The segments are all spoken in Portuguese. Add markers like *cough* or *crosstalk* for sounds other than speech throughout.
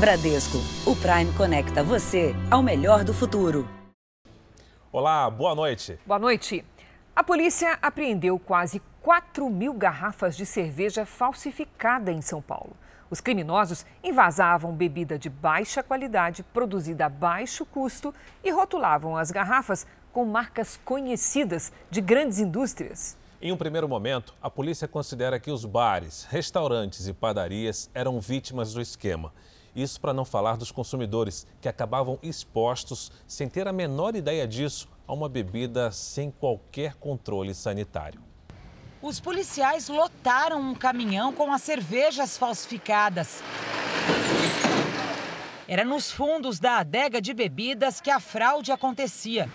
Bradesco, o Prime conecta você ao melhor do futuro. Olá, boa noite. Boa noite. A polícia apreendeu quase 4 mil garrafas de cerveja falsificada em São Paulo. Os criminosos invasavam bebida de baixa qualidade, produzida a baixo custo, e rotulavam as garrafas com marcas conhecidas de grandes indústrias. Em um primeiro momento, a polícia considera que os bares, restaurantes e padarias eram vítimas do esquema. Isso para não falar dos consumidores que acabavam expostos, sem ter a menor ideia disso, a uma bebida sem qualquer controle sanitário. Os policiais lotaram um caminhão com as cervejas falsificadas. Era nos fundos da adega de bebidas que a fraude acontecia.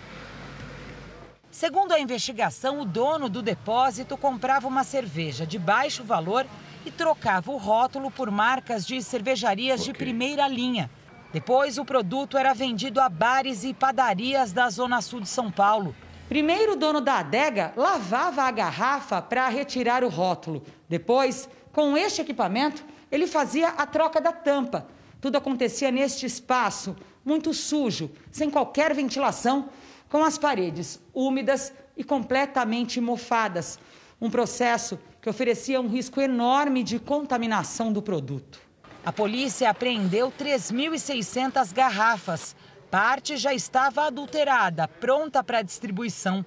Segundo a investigação, o dono do depósito comprava uma cerveja de baixo valor e trocava o rótulo por marcas de cervejarias okay. de primeira linha. Depois, o produto era vendido a bares e padarias da Zona Sul de São Paulo. Primeiro, o dono da adega lavava a garrafa para retirar o rótulo. Depois, com este equipamento, ele fazia a troca da tampa. Tudo acontecia neste espaço, muito sujo, sem qualquer ventilação, com as paredes úmidas e completamente mofadas. Um processo que oferecia um risco enorme de contaminação do produto. A polícia apreendeu 3.600 garrafas. Parte já estava adulterada, pronta para distribuição.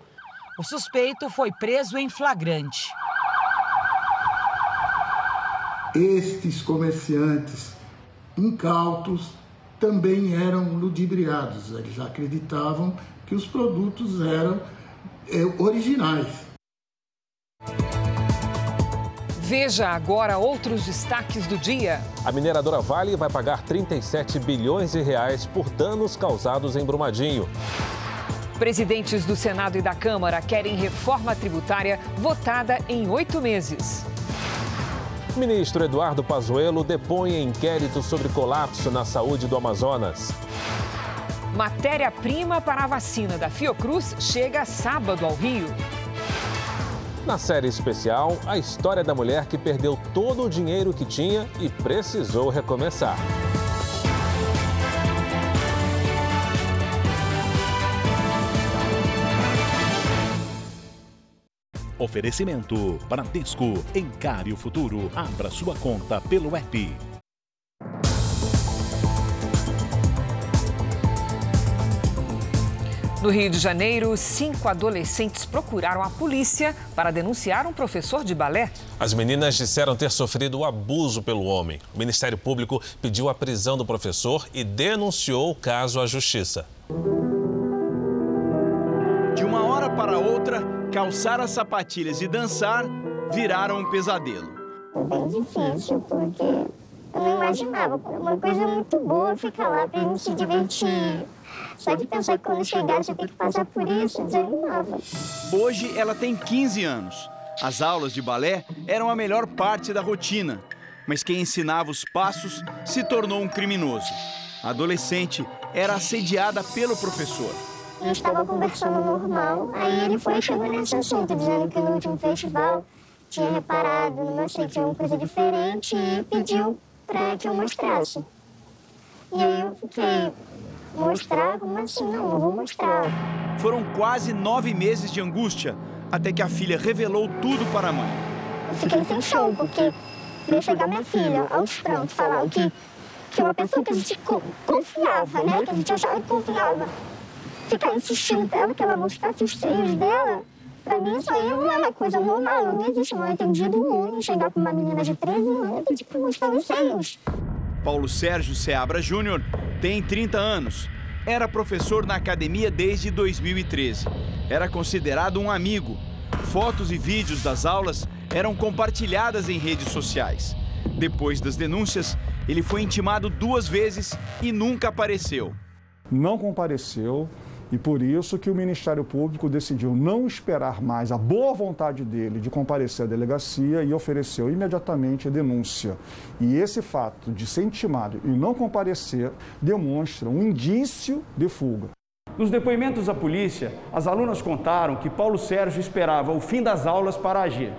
O suspeito foi preso em flagrante. Estes comerciantes incautos também eram ludibriados. Eles acreditavam que os produtos eram é, originais. Veja agora outros destaques do dia. A mineradora Vale vai pagar 37 bilhões de reais por danos causados em Brumadinho. Presidentes do Senado e da Câmara querem reforma tributária votada em oito meses. Ministro Eduardo Pazuello depõe inquérito sobre colapso na saúde do Amazonas. Matéria-prima para a vacina da Fiocruz chega sábado ao Rio. Na série especial, a história da mulher que perdeu todo o dinheiro que tinha e precisou recomeçar. Oferecimento Bradesco. Encare o futuro. Abra sua conta pelo app. No Rio de Janeiro, cinco adolescentes procuraram a polícia para denunciar um professor de balé. As meninas disseram ter sofrido abuso pelo homem. O Ministério Público pediu a prisão do professor e denunciou o caso à Justiça. De uma hora para outra, calçar as sapatilhas e dançar viraram um pesadelo. Bem difícil, porque eu não imaginava. Uma coisa muito boa ficar lá para a gente se divertir só de pensar que quando chegar você tem que passar por isso, desanimava. Hoje ela tem 15 anos. As aulas de balé eram a melhor parte da rotina, mas quem ensinava os passos se tornou um criminoso. A adolescente era assediada pelo professor. Eu estava conversando normal, aí ele foi chegando nesse assunto, dizendo que no último festival tinha reparado, não sei, tinha uma coisa diferente e pediu para que eu mostrasse. E aí eu fiquei, Mostrar? Como assim? Não, não vou mostrar. Foram quase nove meses de angústia até que a filha revelou tudo para a mãe. Eu fiquei sem chão, porque veio chegar minha filha aos prantos falar que, que uma pessoa que a gente confiava, né? Que a gente achava que confiava, ficar insistindo pra ela que ela mostrasse os seios dela. Pra mim, isso aí não é uma coisa normal. Não existe mal entendido nenhum chegar com uma menina de 13 anos e pra mostrar os seios. Paulo Sérgio Seabra Júnior tem 30 anos. Era professor na academia desde 2013. Era considerado um amigo. Fotos e vídeos das aulas eram compartilhadas em redes sociais. Depois das denúncias, ele foi intimado duas vezes e nunca apareceu. Não compareceu, e por isso que o Ministério Público decidiu não esperar mais a boa vontade dele de comparecer à delegacia e ofereceu imediatamente a denúncia. E esse fato de ser intimado e não comparecer demonstra um indício de fuga. Nos depoimentos à polícia, as alunas contaram que Paulo Sérgio esperava o fim das aulas para agir.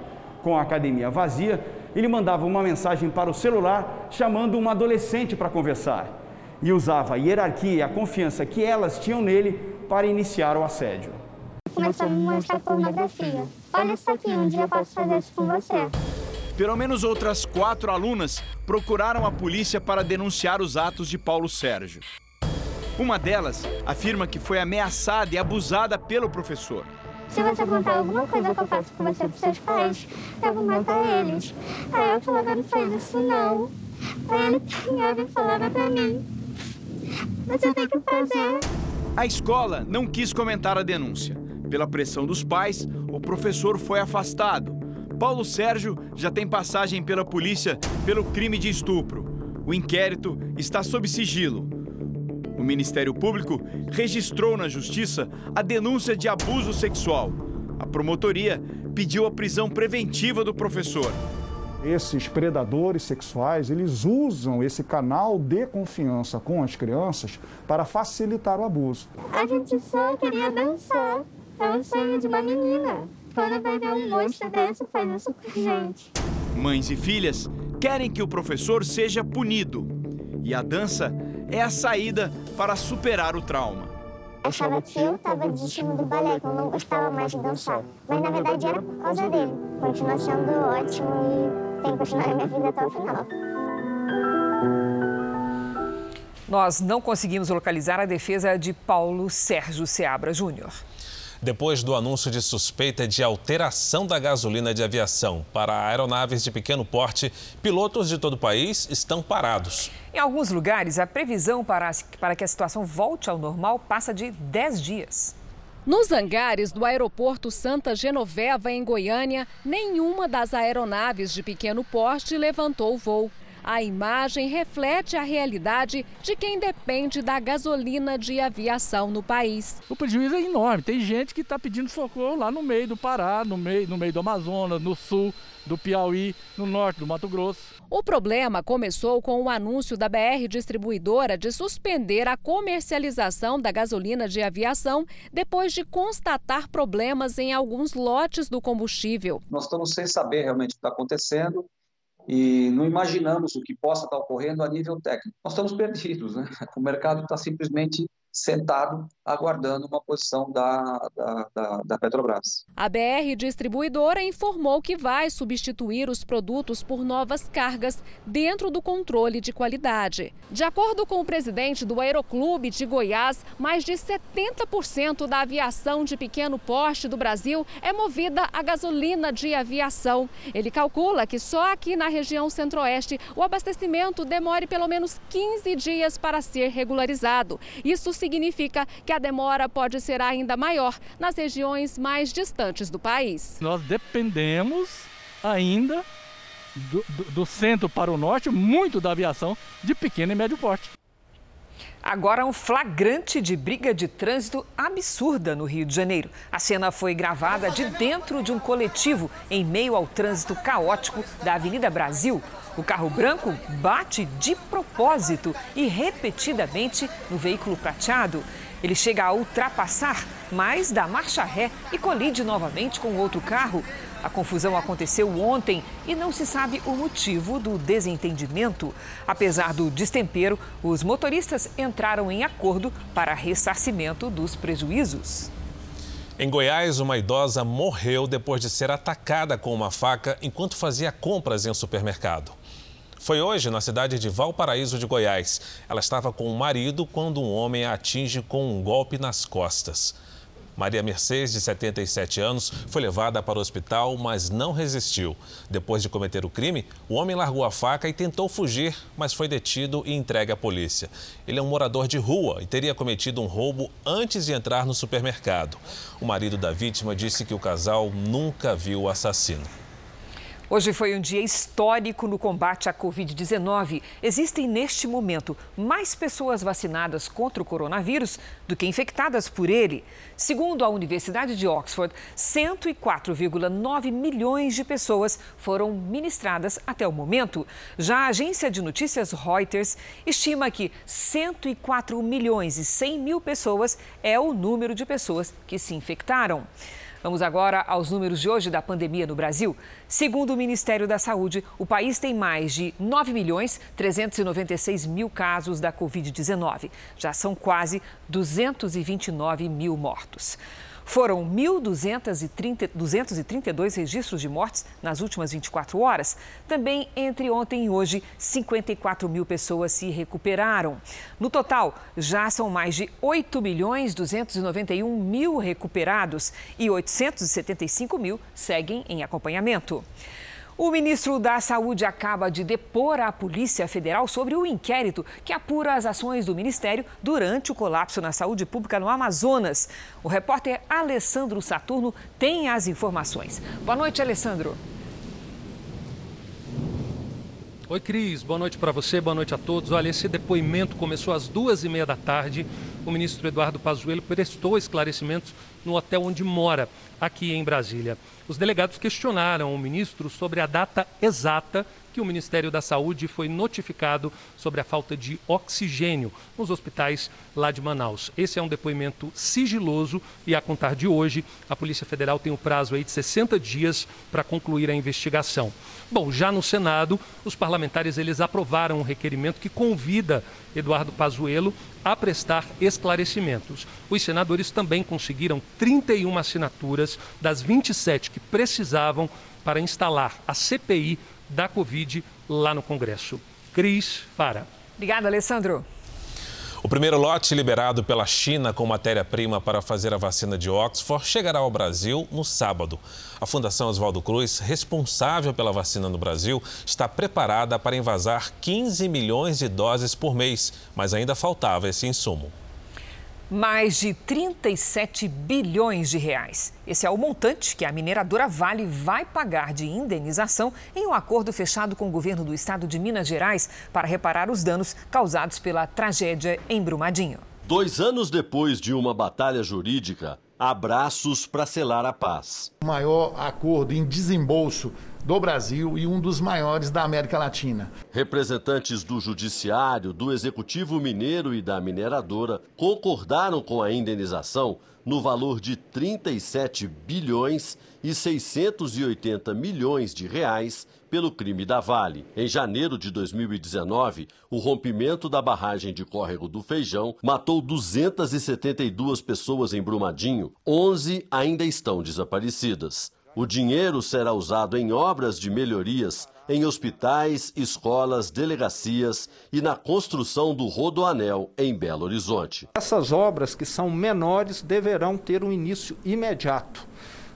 Com a academia vazia, ele mandava uma mensagem para o celular chamando uma adolescente para conversar e usava a hierarquia e a confiança que elas tinham nele para iniciar o assédio. Começou a me mostrar pornografia. Olha isso aqui, um dia eu posso fazer isso com você. Pelo menos outras quatro alunas procuraram a polícia para denunciar os atos de Paulo Sérgio. Uma delas afirma que foi ameaçada e abusada pelo professor. Se você contar alguma coisa que eu faço com você para seus pais, eu vou matar eles. Aí eu falava, não faz isso não. Aí ele *laughs* pegava e falava para mim, você tem que fazer. A escola não quis comentar a denúncia. Pela pressão dos pais, o professor foi afastado. Paulo Sérgio já tem passagem pela polícia pelo crime de estupro. O inquérito está sob sigilo. O Ministério Público registrou na Justiça a denúncia de abuso sexual. A promotoria pediu a prisão preventiva do professor. Esses predadores sexuais, eles usam esse canal de confiança com as crianças para facilitar o abuso. A gente só queria dançar. É um sonho de uma menina. Quando vai ver um monstro desse, faz isso com gente. Mães e filhas querem que o professor seja punido. E a dança é a saída para superar o trauma. Achava que eu estava desistindo do balé, que eu não gostava mais de dançar. Mas na verdade era por causa dele. Continua sendo ótimo e tem que continuar a minha vida até o final. Nós não conseguimos localizar a defesa de Paulo Sérgio Seabra Júnior. Depois do anúncio de suspeita de alteração da gasolina de aviação para aeronaves de pequeno porte, pilotos de todo o país estão parados. Em alguns lugares, a previsão para, para que a situação volte ao normal passa de 10 dias. Nos hangares do aeroporto Santa Genoveva, em Goiânia, nenhuma das aeronaves de pequeno porte levantou voo. A imagem reflete a realidade de quem depende da gasolina de aviação no país. O prejuízo é enorme. Tem gente que está pedindo socorro lá no meio do Pará, no meio, no meio do Amazonas, no sul do Piauí, no norte do Mato Grosso. O problema começou com o anúncio da BR Distribuidora de suspender a comercialização da gasolina de aviação depois de constatar problemas em alguns lotes do combustível. Nós estamos sem saber realmente o que está acontecendo e não imaginamos o que possa estar ocorrendo a nível técnico. Nós estamos perdidos, né? *laughs* O mercado está simplesmente sentado aguardando uma posição da, da, da, da, Petrobras. A BR Distribuidora informou que vai substituir os produtos por novas cargas dentro do controle de qualidade. De acordo com o presidente do Aeroclube de Goiás, mais de 70% da aviação de pequeno porte do Brasil é movida a gasolina de aviação. Ele calcula que só aqui na região centro-oeste o abastecimento demore pelo menos 15 dias para ser regularizado. Isso significa que a demora pode ser ainda maior nas regiões mais distantes do país. Nós dependemos ainda do, do, do centro para o norte, muito da aviação de pequeno e médio porte. Agora, um flagrante de briga de trânsito absurda no Rio de Janeiro. A cena foi gravada de dentro de um coletivo em meio ao trânsito caótico da Avenida Brasil. O carro branco bate de propósito e repetidamente no veículo prateado. Ele chega a ultrapassar, mas dá marcha ré e colide novamente com outro carro. A confusão aconteceu ontem e não se sabe o motivo do desentendimento. Apesar do destempero, os motoristas entraram em acordo para ressarcimento dos prejuízos. Em Goiás, uma idosa morreu depois de ser atacada com uma faca enquanto fazia compras em um supermercado. Foi hoje na cidade de Valparaíso de Goiás. Ela estava com o marido quando um homem a atinge com um golpe nas costas. Maria Mercedes, de 77 anos, foi levada para o hospital, mas não resistiu. Depois de cometer o crime, o homem largou a faca e tentou fugir, mas foi detido e entregue à polícia. Ele é um morador de rua e teria cometido um roubo antes de entrar no supermercado. O marido da vítima disse que o casal nunca viu o assassino. Hoje foi um dia histórico no combate à Covid-19. Existem neste momento mais pessoas vacinadas contra o coronavírus do que infectadas por ele. Segundo a Universidade de Oxford, 104,9 milhões de pessoas foram ministradas até o momento. Já a agência de notícias Reuters estima que 104 milhões e 100 mil pessoas é o número de pessoas que se infectaram. Vamos agora aos números de hoje da pandemia no Brasil. Segundo o Ministério da Saúde, o país tem mais de 9 milhões 396 mil casos da Covid-19. Já são quase 229 mil mortos. Foram 1.232 registros de mortes nas últimas 24 horas. Também entre ontem e hoje, 54 mil pessoas se recuperaram. No total, já são mais de 8 milhões 291 mil recuperados e 875 mil seguem em acompanhamento. O ministro da Saúde acaba de depor a Polícia Federal sobre o inquérito que apura as ações do Ministério durante o colapso na saúde pública no Amazonas. O repórter Alessandro Saturno tem as informações. Boa noite, Alessandro. Oi, Cris. Boa noite para você, boa noite a todos. Olha, esse depoimento começou às duas e meia da tarde. O ministro Eduardo Pazuello prestou esclarecimentos no hotel onde mora, aqui em Brasília. Os delegados questionaram o ministro sobre a data exata que o Ministério da Saúde foi notificado sobre a falta de oxigênio nos hospitais lá de Manaus. Esse é um depoimento sigiloso e, a contar de hoje, a Polícia Federal tem o prazo aí de 60 dias para concluir a investigação. Bom, já no Senado, os parlamentares eles aprovaram um requerimento que convida Eduardo Pazuello a prestar esclarecimentos. Os senadores também conseguiram 31 assinaturas das 27 que precisavam para instalar a CPI da Covid lá no Congresso. Cris Fara. Obrigada, Alessandro. O primeiro lote liberado pela China com matéria-prima para fazer a vacina de Oxford chegará ao Brasil no sábado. A Fundação Oswaldo Cruz, responsável pela vacina no Brasil, está preparada para envasar 15 milhões de doses por mês, mas ainda faltava esse insumo mais de 37 bilhões de reais. Esse é o montante que a mineradora Vale vai pagar de indenização em um acordo fechado com o governo do estado de Minas Gerais para reparar os danos causados pela tragédia em Brumadinho. Dois anos depois de uma batalha jurídica, abraços para selar a paz. O maior acordo em desembolso do Brasil e um dos maiores da América Latina. Representantes do Judiciário, do Executivo Mineiro e da mineradora concordaram com a indenização no valor de 37 bilhões e 680 milhões de reais pelo crime da Vale. Em janeiro de 2019, o rompimento da barragem de Córrego do Feijão matou 272 pessoas em Brumadinho, 11 ainda estão desaparecidas. O dinheiro será usado em obras de melhorias em hospitais, escolas, delegacias e na construção do Rodoanel em Belo Horizonte. Essas obras que são menores deverão ter um início imediato.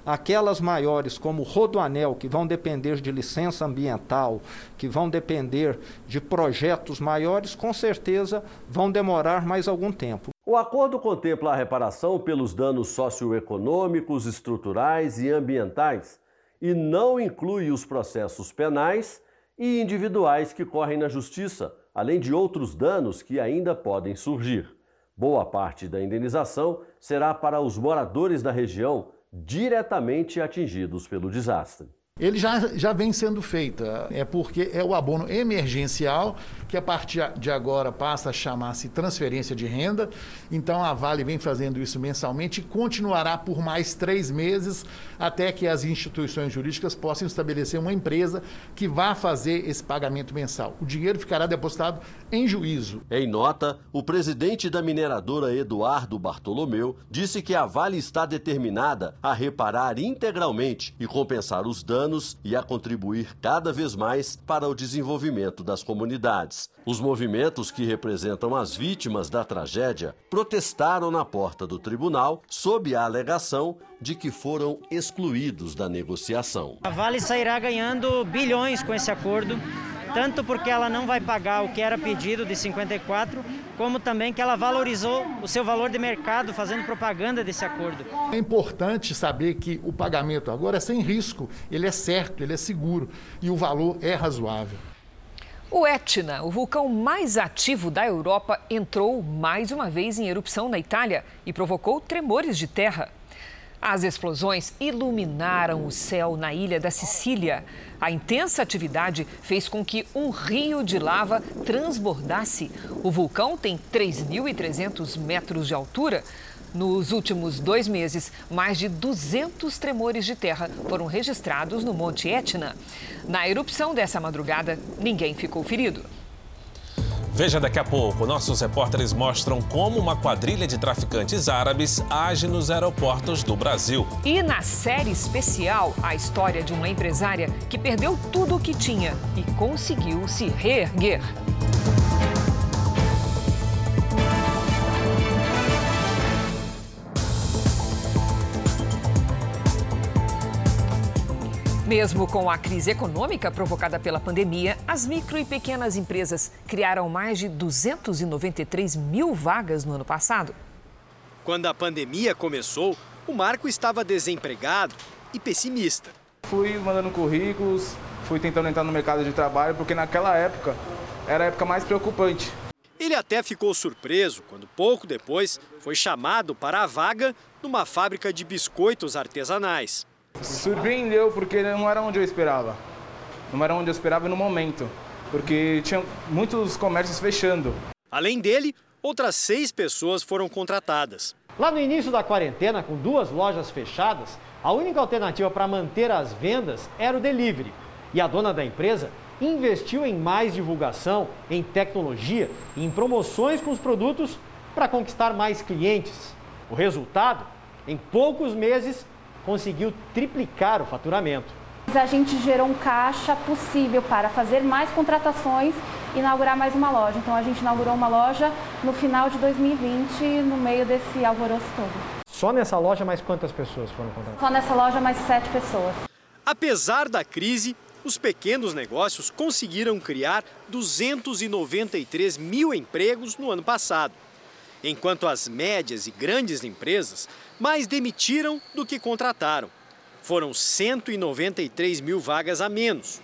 Aquelas maiores, como o Rodoanel, que vão depender de licença ambiental, que vão depender de projetos maiores, com certeza vão demorar mais algum tempo. O acordo contempla a reparação pelos danos socioeconômicos, estruturais e ambientais e não inclui os processos penais e individuais que correm na justiça, além de outros danos que ainda podem surgir. Boa parte da indenização será para os moradores da região diretamente atingidos pelo desastre. Ele já, já vem sendo feita, é porque é o abono emergencial, que a partir de agora passa a chamar-se transferência de renda. Então a Vale vem fazendo isso mensalmente e continuará por mais três meses até que as instituições jurídicas possam estabelecer uma empresa que vá fazer esse pagamento mensal. O dinheiro ficará depositado em juízo. Em nota, o presidente da mineradora Eduardo Bartolomeu disse que a Vale está determinada a reparar integralmente e compensar os danos e a contribuir cada vez mais para o desenvolvimento das comunidades. Os movimentos que representam as vítimas da tragédia protestaram na porta do tribunal sob a alegação de que foram excluídos da negociação. A Vale sairá ganhando bilhões com esse acordo tanto porque ela não vai pagar o que era pedido de 54, como também que ela valorizou o seu valor de mercado fazendo propaganda desse acordo. É importante saber que o pagamento agora é sem risco, ele é certo, ele é seguro e o valor é razoável. O Etna, o vulcão mais ativo da Europa, entrou mais uma vez em erupção na Itália e provocou tremores de terra. As explosões iluminaram o céu na ilha da Sicília. A intensa atividade fez com que um rio de lava transbordasse. O vulcão tem 3.300 metros de altura. Nos últimos dois meses, mais de 200 tremores de terra foram registrados no Monte Etna. Na erupção dessa madrugada, ninguém ficou ferido. Veja daqui a pouco. Nossos repórteres mostram como uma quadrilha de traficantes árabes age nos aeroportos do Brasil. E na série especial, a história de uma empresária que perdeu tudo o que tinha e conseguiu se reerguer. Mesmo com a crise econômica provocada pela pandemia, as micro e pequenas empresas criaram mais de 293 mil vagas no ano passado. Quando a pandemia começou, o Marco estava desempregado e pessimista. Fui mandando currículos, fui tentando entrar no mercado de trabalho, porque naquela época era a época mais preocupante. Ele até ficou surpreso quando, pouco depois, foi chamado para a vaga numa fábrica de biscoitos artesanais. Surpreendeu porque não era onde eu esperava. Não era onde eu esperava no momento, porque tinha muitos comércios fechando. Além dele, outras seis pessoas foram contratadas. Lá no início da quarentena, com duas lojas fechadas, a única alternativa para manter as vendas era o delivery. E a dona da empresa investiu em mais divulgação, em tecnologia e em promoções com os produtos para conquistar mais clientes. O resultado? Em poucos meses, conseguiu triplicar o faturamento. A gente gerou um caixa possível para fazer mais contratações e inaugurar mais uma loja. Então a gente inaugurou uma loja no final de 2020, no meio desse alvoroço todo. Só nessa loja, mais quantas pessoas foram contratadas? Só nessa loja, mais sete pessoas. Apesar da crise, os pequenos negócios conseguiram criar 293 mil empregos no ano passado, enquanto as médias e grandes empresas mais demitiram do que contrataram. Foram 193 mil vagas a menos.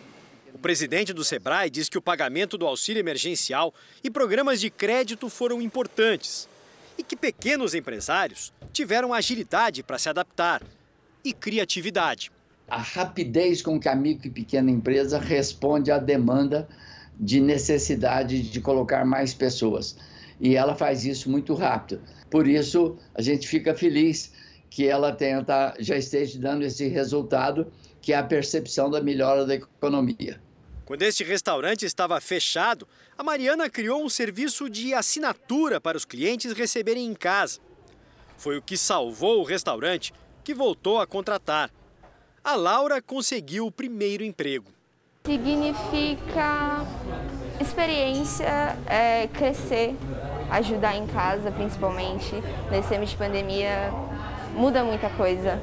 O presidente do Sebrae diz que o pagamento do auxílio emergencial e programas de crédito foram importantes e que pequenos empresários tiveram agilidade para se adaptar e criatividade. A rapidez com que a micro e pequena empresa responde à demanda de necessidade de colocar mais pessoas. E ela faz isso muito rápido. Por isso, a gente fica feliz que ela tenha, tá, já esteja dando esse resultado, que é a percepção da melhora da economia. Quando este restaurante estava fechado, a Mariana criou um serviço de assinatura para os clientes receberem em casa. Foi o que salvou o restaurante, que voltou a contratar. A Laura conseguiu o primeiro emprego. Significa experiência, é, crescer, ajudar em casa, principalmente. Nesse tempo de pandemia, muda muita coisa.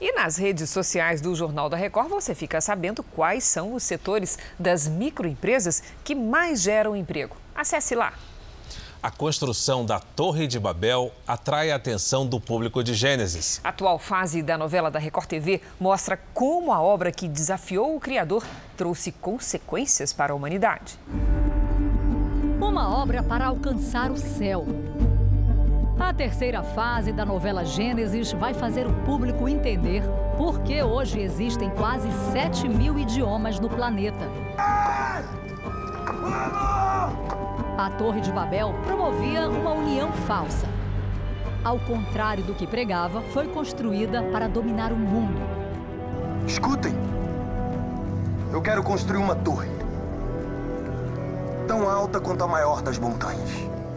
E nas redes sociais do Jornal da Record você fica sabendo quais são os setores das microempresas que mais geram emprego. Acesse lá. A construção da Torre de Babel atrai a atenção do público de Gênesis. A atual fase da novela da Record TV mostra como a obra que desafiou o criador trouxe consequências para a humanidade. Uma obra para alcançar o céu. A terceira fase da novela Gênesis vai fazer o público entender por que hoje existem quase 7 mil idiomas no planeta. A Torre de Babel promovia uma união falsa. Ao contrário do que pregava, foi construída para dominar o mundo. Escutem! Eu quero construir uma torre. Tão alta quanto a maior das montanhas.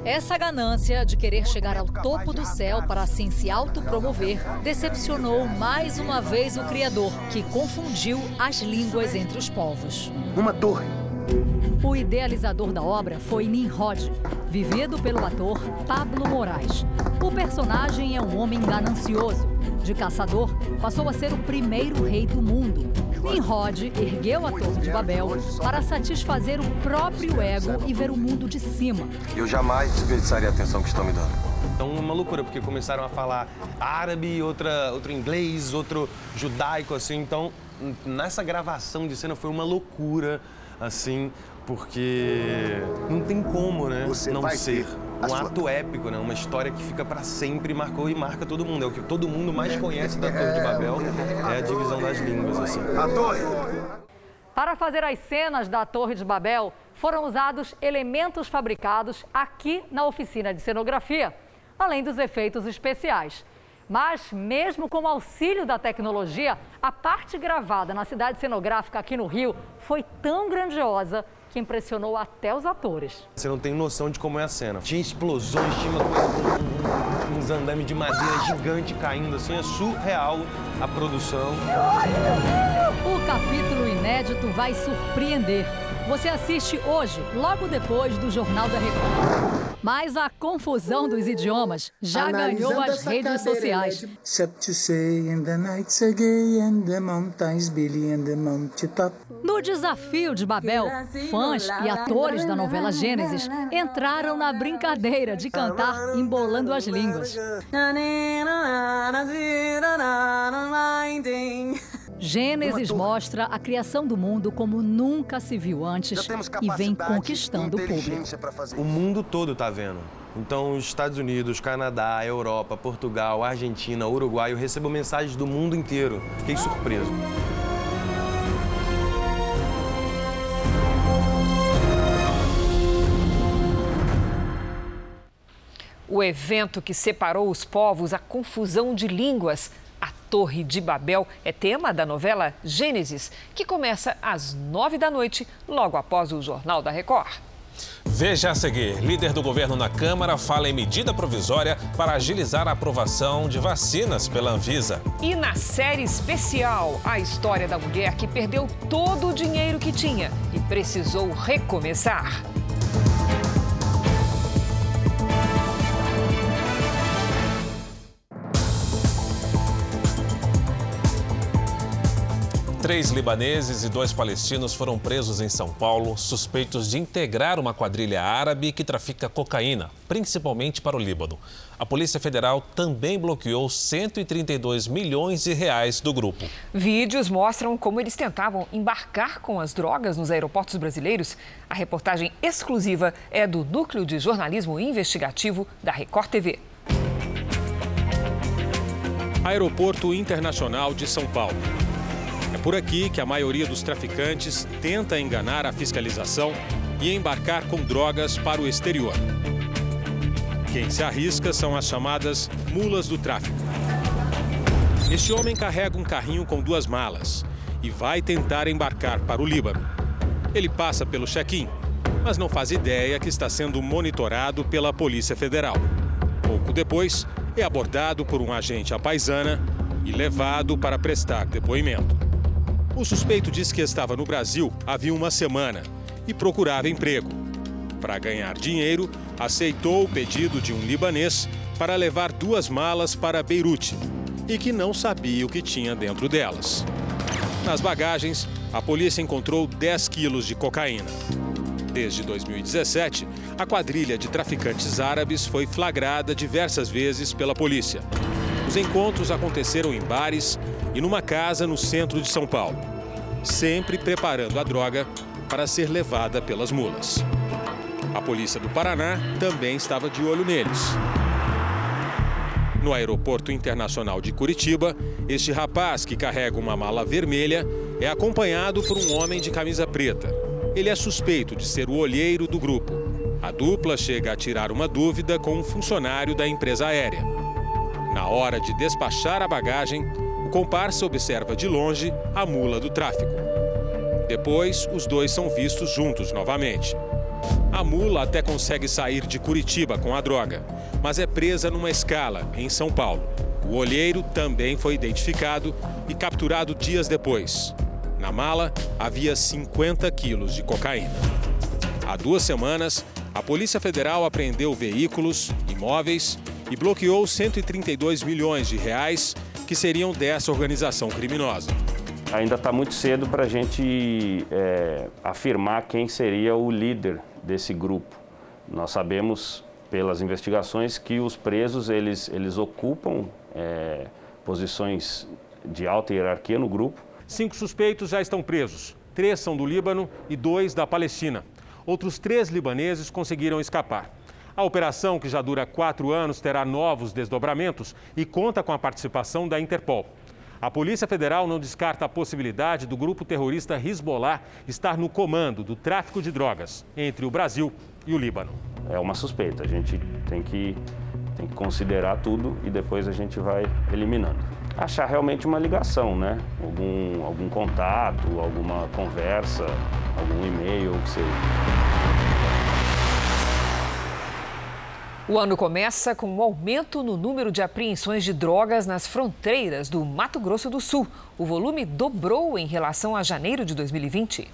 Essa ganância de querer chegar ao topo do céu para assim se autopromover decepcionou mais uma vez o Criador, que confundiu as línguas entre os povos. Uma torre. O idealizador da obra foi Nimrod, vivido pelo ator Pablo Moraes. O personagem é um homem ganancioso. De caçador, passou a ser o primeiro rei do mundo. Nimrod ergueu a Torre de Babel para satisfazer o próprio ego e ver o mundo de cima. Eu jamais desperdiçaria a atenção que estão me dando. Então, uma loucura, porque começaram a falar árabe, outra, outro inglês, outro judaico, assim. Então, nessa gravação de cena foi uma loucura, assim, porque não tem como, né, Você não vai ser. Um sua- ato épico, né? Uma história que fica para sempre, marcou e marca todo mundo. É o que todo mundo mais conhece da Torre de Babel, é a divisão das línguas, assim. A torre! Para fazer as cenas da Torre de Babel, foram usados elementos fabricados aqui na oficina de cenografia. além dos efeitos especiais. Mas, mesmo com o auxílio da tecnologia, a parte gravada na cidade cenográfica aqui no Rio foi tão grandiosa que impressionou até os atores. Você não tem noção de como é a cena. Tinha explosões, tinha uma coisa, um, um, uns andames de madeira gigante caindo, assim, é surreal a produção. O capítulo inédito vai surpreender. Você assiste hoje, logo depois do Jornal da Record. Mas a confusão dos idiomas já Analisando ganhou as redes sociais. No desafio de Babel, fãs e atores da novela Gênesis entraram na brincadeira de cantar embolando as línguas. Gênesis mostra a criação do mundo como nunca se viu antes e vem conquistando o público. O mundo todo está vendo. Então, os Estados Unidos, Canadá, Europa, Portugal, Argentina, Uruguai, eu recebo mensagens do mundo inteiro. Fiquei surpreso. O evento que separou os povos, a confusão de línguas, Torre de Babel, é tema da novela Gênesis, que começa às nove da noite, logo após o Jornal da Record. Veja a seguir: líder do governo na Câmara fala em medida provisória para agilizar a aprovação de vacinas pela Anvisa. E na série especial, a história da mulher que perdeu todo o dinheiro que tinha e precisou recomeçar. Três libaneses e dois palestinos foram presos em São Paulo, suspeitos de integrar uma quadrilha árabe que trafica cocaína, principalmente para o Líbano. A Polícia Federal também bloqueou 132 milhões de reais do grupo. Vídeos mostram como eles tentavam embarcar com as drogas nos aeroportos brasileiros. A reportagem exclusiva é do Núcleo de Jornalismo Investigativo da Record TV. Aeroporto Internacional de São Paulo. Por aqui que a maioria dos traficantes tenta enganar a fiscalização e embarcar com drogas para o exterior. Quem se arrisca são as chamadas mulas do tráfico. Este homem carrega um carrinho com duas malas e vai tentar embarcar para o Líbano. Ele passa pelo check-in, mas não faz ideia que está sendo monitorado pela Polícia Federal. Pouco depois, é abordado por um agente à paisana e levado para prestar depoimento. O suspeito disse que estava no Brasil havia uma semana e procurava emprego. Para ganhar dinheiro, aceitou o pedido de um libanês para levar duas malas para Beirute e que não sabia o que tinha dentro delas. Nas bagagens, a polícia encontrou 10 quilos de cocaína. Desde 2017, a quadrilha de traficantes árabes foi flagrada diversas vezes pela polícia. Os encontros aconteceram em bares e numa casa no centro de São Paulo, sempre preparando a droga para ser levada pelas mulas. A polícia do Paraná também estava de olho neles. No aeroporto internacional de Curitiba, este rapaz que carrega uma mala vermelha é acompanhado por um homem de camisa preta. Ele é suspeito de ser o olheiro do grupo. A dupla chega a tirar uma dúvida com um funcionário da empresa aérea. Na hora de despachar a bagagem, o comparsa observa de longe a mula do tráfico. Depois, os dois são vistos juntos novamente. A mula até consegue sair de Curitiba com a droga, mas é presa numa escala em São Paulo. O olheiro também foi identificado e capturado dias depois. Na mala havia 50 quilos de cocaína. Há duas semanas, a Polícia Federal apreendeu veículos, imóveis e bloqueou 132 milhões de reais que seriam dessa organização criminosa. Ainda está muito cedo para a gente é, afirmar quem seria o líder desse grupo. Nós sabemos pelas investigações que os presos eles, eles ocupam é, posições de alta hierarquia no grupo. Cinco suspeitos já estão presos. Três são do Líbano e dois da Palestina. Outros três libaneses conseguiram escapar. A operação, que já dura quatro anos, terá novos desdobramentos e conta com a participação da Interpol. A Polícia Federal não descarta a possibilidade do grupo terrorista Hezbollah estar no comando do tráfico de drogas entre o Brasil e o Líbano. É uma suspeita, a gente tem que Tem que considerar tudo e depois a gente vai eliminando. Achar realmente uma ligação, né? Algum, algum contato, alguma conversa, algum e-mail, o que seja. O ano começa com um aumento no número de apreensões de drogas nas fronteiras do Mato Grosso do Sul. O volume dobrou em relação a janeiro de 2020.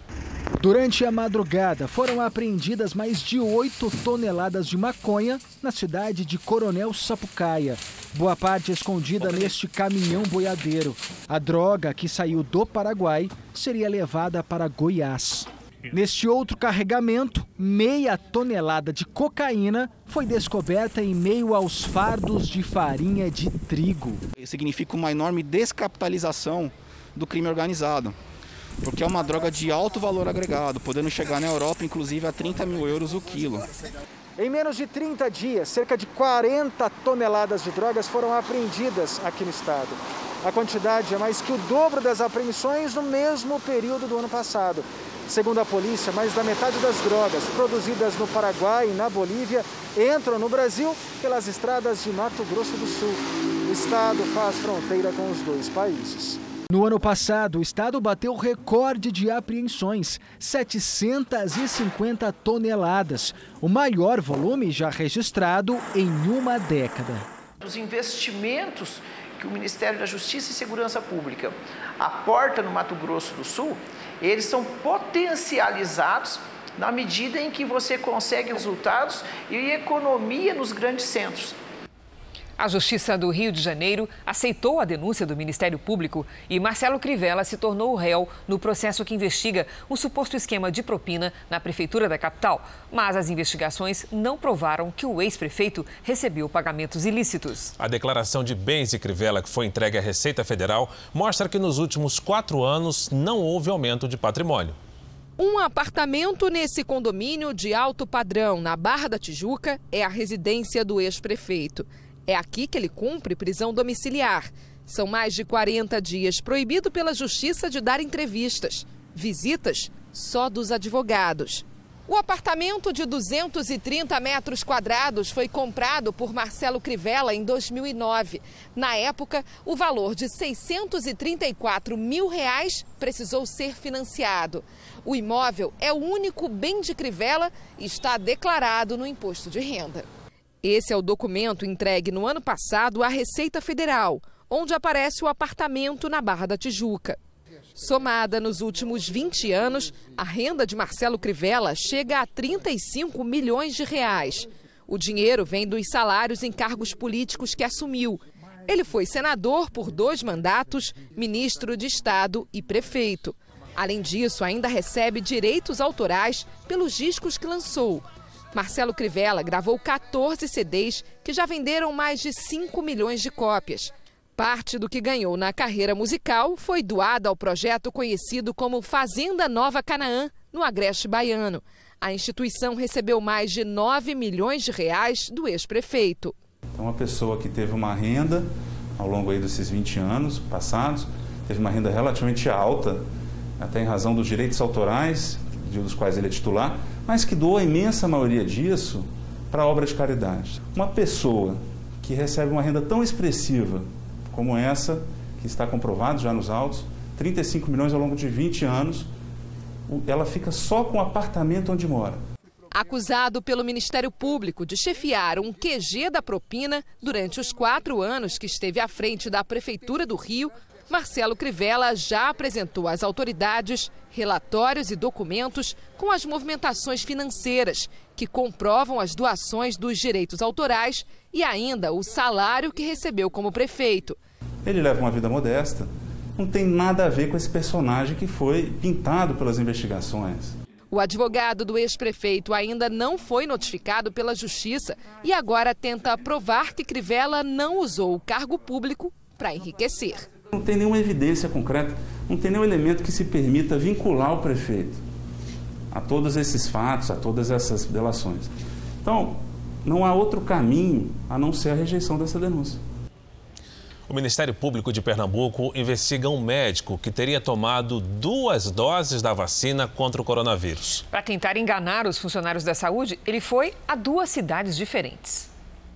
Durante a madrugada, foram apreendidas mais de 8 toneladas de maconha na cidade de Coronel Sapucaia. Boa parte escondida neste caminhão boiadeiro. A droga, que saiu do Paraguai, seria levada para Goiás. Neste outro carregamento, meia tonelada de cocaína foi descoberta em meio aos fardos de farinha de trigo. Significa uma enorme descapitalização do crime organizado, porque é uma droga de alto valor agregado, podendo chegar na Europa inclusive a 30 mil euros o quilo. Em menos de 30 dias, cerca de 40 toneladas de drogas foram apreendidas aqui no estado. A quantidade é mais que o dobro das apreensões no mesmo período do ano passado. Segundo a polícia, mais da metade das drogas produzidas no Paraguai e na Bolívia entram no Brasil pelas estradas de Mato Grosso do Sul. O estado faz fronteira com os dois países. No ano passado, o estado bateu recorde de apreensões, 750 toneladas, o maior volume já registrado em uma década. Os investimentos que o Ministério da Justiça e Segurança Pública aporta no Mato Grosso do Sul, eles são potencializados na medida em que você consegue resultados e economia nos grandes centros. A Justiça do Rio de Janeiro aceitou a denúncia do Ministério Público e Marcelo Crivella se tornou réu no processo que investiga um suposto esquema de propina na Prefeitura da capital. Mas as investigações não provaram que o ex-prefeito recebeu pagamentos ilícitos. A declaração de bens de Crivella, que foi entregue à Receita Federal, mostra que nos últimos quatro anos não houve aumento de patrimônio. Um apartamento nesse condomínio de alto padrão, na Barra da Tijuca, é a residência do ex-prefeito. É aqui que ele cumpre prisão domiciliar. São mais de 40 dias proibido pela justiça de dar entrevistas. Visitas só dos advogados. O apartamento de 230 metros quadrados foi comprado por Marcelo Crivella em 2009. Na época, o valor de 634 mil reais precisou ser financiado. O imóvel é o único bem de Crivella e está declarado no imposto de renda. Esse é o documento entregue no ano passado à Receita Federal, onde aparece o apartamento na Barra da Tijuca. Somada nos últimos 20 anos, a renda de Marcelo Crivella chega a 35 milhões de reais. O dinheiro vem dos salários em cargos políticos que assumiu. Ele foi senador por dois mandatos, ministro de Estado e prefeito. Além disso, ainda recebe direitos autorais pelos discos que lançou. Marcelo Crivella gravou 14 CDs que já venderam mais de 5 milhões de cópias. Parte do que ganhou na carreira musical foi doada ao projeto conhecido como Fazenda Nova Canaã, no Agreste Baiano. A instituição recebeu mais de 9 milhões de reais do ex-prefeito. Então, uma pessoa que teve uma renda ao longo desses 20 anos passados, teve uma renda relativamente alta, até em razão dos direitos autorais, dos quais ele é titular, mas que doa a imensa maioria disso para obra de caridade. Uma pessoa que recebe uma renda tão expressiva como essa, que está comprovado já nos autos, 35 milhões ao longo de 20 anos, ela fica só com o apartamento onde mora. Acusado pelo Ministério Público de chefiar um QG da propina durante os quatro anos que esteve à frente da Prefeitura do Rio, Marcelo Crivella já apresentou às autoridades relatórios e documentos com as movimentações financeiras que comprovam as doações dos direitos autorais e ainda o salário que recebeu como prefeito. Ele leva uma vida modesta, não tem nada a ver com esse personagem que foi pintado pelas investigações. O advogado do ex-prefeito ainda não foi notificado pela justiça e agora tenta provar que Crivella não usou o cargo público para enriquecer. Não tem nenhuma evidência concreta, não tem nenhum elemento que se permita vincular o prefeito a todos esses fatos, a todas essas delações. Então, não há outro caminho a não ser a rejeição dessa denúncia. O Ministério Público de Pernambuco investiga um médico que teria tomado duas doses da vacina contra o coronavírus. Para tentar enganar os funcionários da saúde, ele foi a duas cidades diferentes.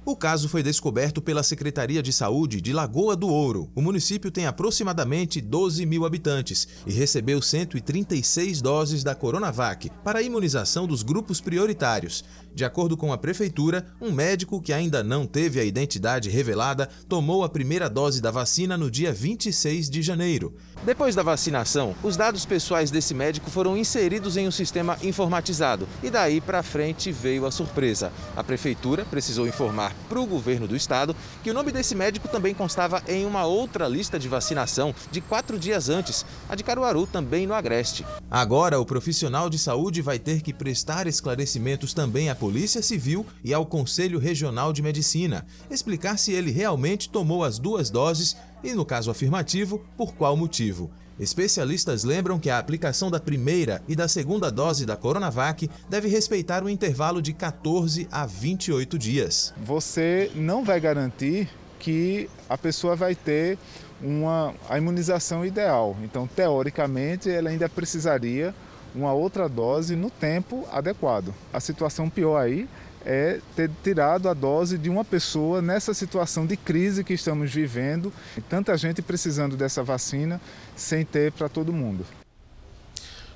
O caso foi descoberto pela Secretaria de Saúde de Lagoa do Ouro. O município tem aproximadamente 12 mil habitantes e recebeu 136 doses da Coronavac para a imunização dos grupos prioritários. De acordo com a prefeitura, um médico que ainda não teve a identidade revelada tomou a primeira dose da vacina no dia 26 de janeiro. Depois da vacinação, os dados pessoais desse médico foram inseridos em um sistema informatizado e daí para frente veio a surpresa. A prefeitura precisou informar para o governo do estado que o nome desse médico também constava em uma outra lista de vacinação de quatro dias antes, a de Caruaru, também no Agreste. Agora, o profissional de saúde vai ter que prestar esclarecimentos também à Polícia Civil e ao Conselho Regional de Medicina, explicar se ele realmente tomou as duas doses e, no caso afirmativo, por qual motivo. Especialistas lembram que a aplicação da primeira e da segunda dose da Coronavac deve respeitar um intervalo de 14 a 28 dias. Você não vai garantir que a pessoa vai ter uma, a imunização ideal. Então, teoricamente, ela ainda precisaria uma outra dose no tempo adequado. A situação pior aí é ter tirado a dose de uma pessoa nessa situação de crise que estamos vivendo, e tanta gente precisando dessa vacina sem ter para todo mundo.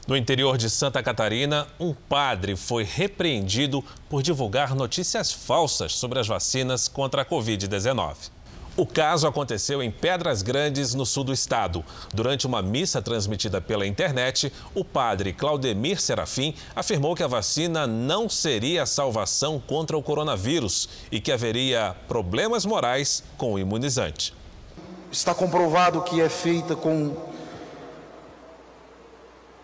No interior de Santa Catarina, um padre foi repreendido por divulgar notícias falsas sobre as vacinas contra a Covid-19. O caso aconteceu em Pedras Grandes, no sul do estado. Durante uma missa transmitida pela internet, o padre Claudemir Serafim afirmou que a vacina não seria a salvação contra o coronavírus e que haveria problemas morais com o imunizante. Está comprovado que é feita com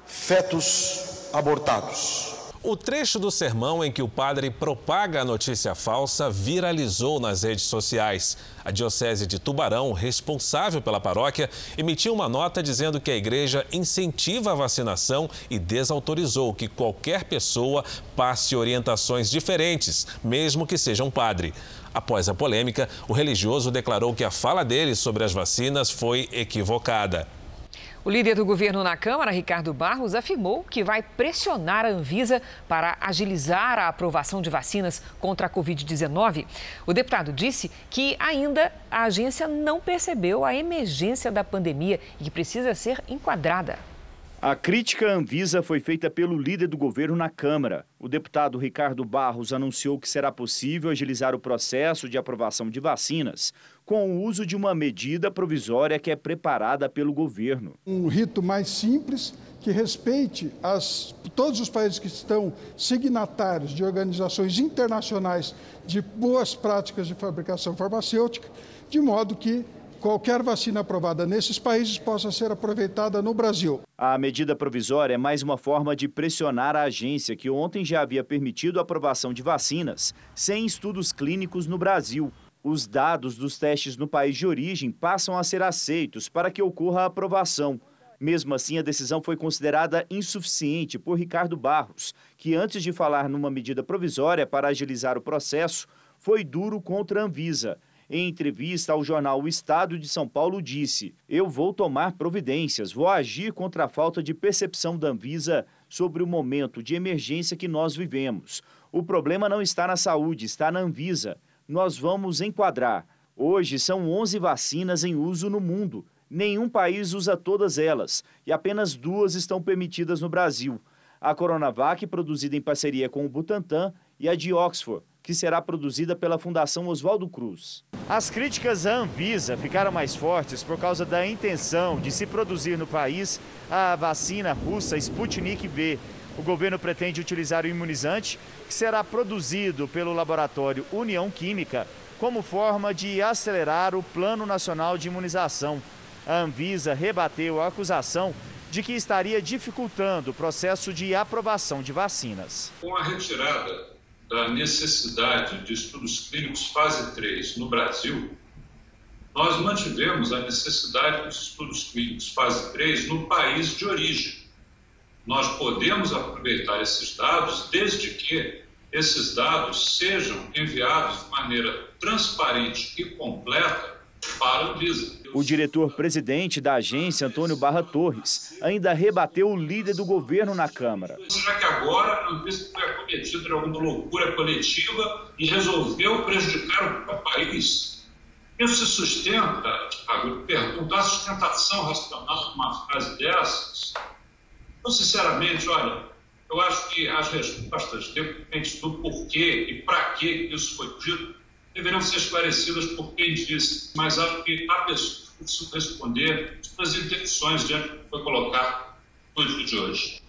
fetos abortados. O trecho do sermão em que o padre propaga a notícia falsa viralizou nas redes sociais. A Diocese de Tubarão, responsável pela paróquia, emitiu uma nota dizendo que a igreja incentiva a vacinação e desautorizou que qualquer pessoa passe orientações diferentes, mesmo que seja um padre. Após a polêmica, o religioso declarou que a fala dele sobre as vacinas foi equivocada. O líder do governo na Câmara, Ricardo Barros, afirmou que vai pressionar a Anvisa para agilizar a aprovação de vacinas contra a Covid-19. O deputado disse que ainda a agência não percebeu a emergência da pandemia e que precisa ser enquadrada. A crítica à Anvisa foi feita pelo líder do governo na Câmara. O deputado Ricardo Barros anunciou que será possível agilizar o processo de aprovação de vacinas com o uso de uma medida provisória que é preparada pelo governo. Um rito mais simples que respeite as, todos os países que estão signatários de organizações internacionais de boas práticas de fabricação farmacêutica, de modo que qualquer vacina aprovada nesses países possa ser aproveitada no Brasil. A medida provisória é mais uma forma de pressionar a agência, que ontem já havia permitido a aprovação de vacinas sem estudos clínicos no Brasil. Os dados dos testes no país de origem passam a ser aceitos para que ocorra a aprovação. Mesmo assim, a decisão foi considerada insuficiente por Ricardo Barros, que antes de falar numa medida provisória para agilizar o processo, foi duro contra a Anvisa em entrevista ao jornal O Estado de São Paulo, disse: Eu vou tomar providências, vou agir contra a falta de percepção da Anvisa sobre o momento de emergência que nós vivemos. O problema não está na saúde, está na Anvisa. Nós vamos enquadrar. Hoje são 11 vacinas em uso no mundo. Nenhum país usa todas elas e apenas duas estão permitidas no Brasil. A Coronavac, produzida em parceria com o Butantan, e a de Oxford, que será produzida pela Fundação Oswaldo Cruz. As críticas à Anvisa ficaram mais fortes por causa da intenção de se produzir no país a vacina russa Sputnik V. O governo pretende utilizar o imunizante, que será produzido pelo laboratório União Química, como forma de acelerar o Plano Nacional de Imunização. A Anvisa rebateu a acusação de que estaria dificultando o processo de aprovação de vacinas. Com a retirada da necessidade de estudos clínicos fase 3 no Brasil, nós mantivemos a necessidade dos estudos clínicos fase 3 no país de origem. Nós podemos aproveitar esses dados desde que esses dados sejam enviados de maneira transparente e completa para o Visa. O diretor-presidente da agência, Antônio Barra Torres, ainda rebateu o líder do governo na Câmara. Será que agora a Anvisa foi acometida de alguma loucura coletiva e resolveu prejudicar o país? Isso se sustenta, Thiago, perguntar a sustentação racional de uma frase dessas? Então, sinceramente, olha, eu acho que as respostas, dependentes do porquê e para que isso foi dito, deveriam ser esclarecidas por quem disse, mas acho que há pessoas que responder suas intenções diante do que foi colocado no vídeo de hoje.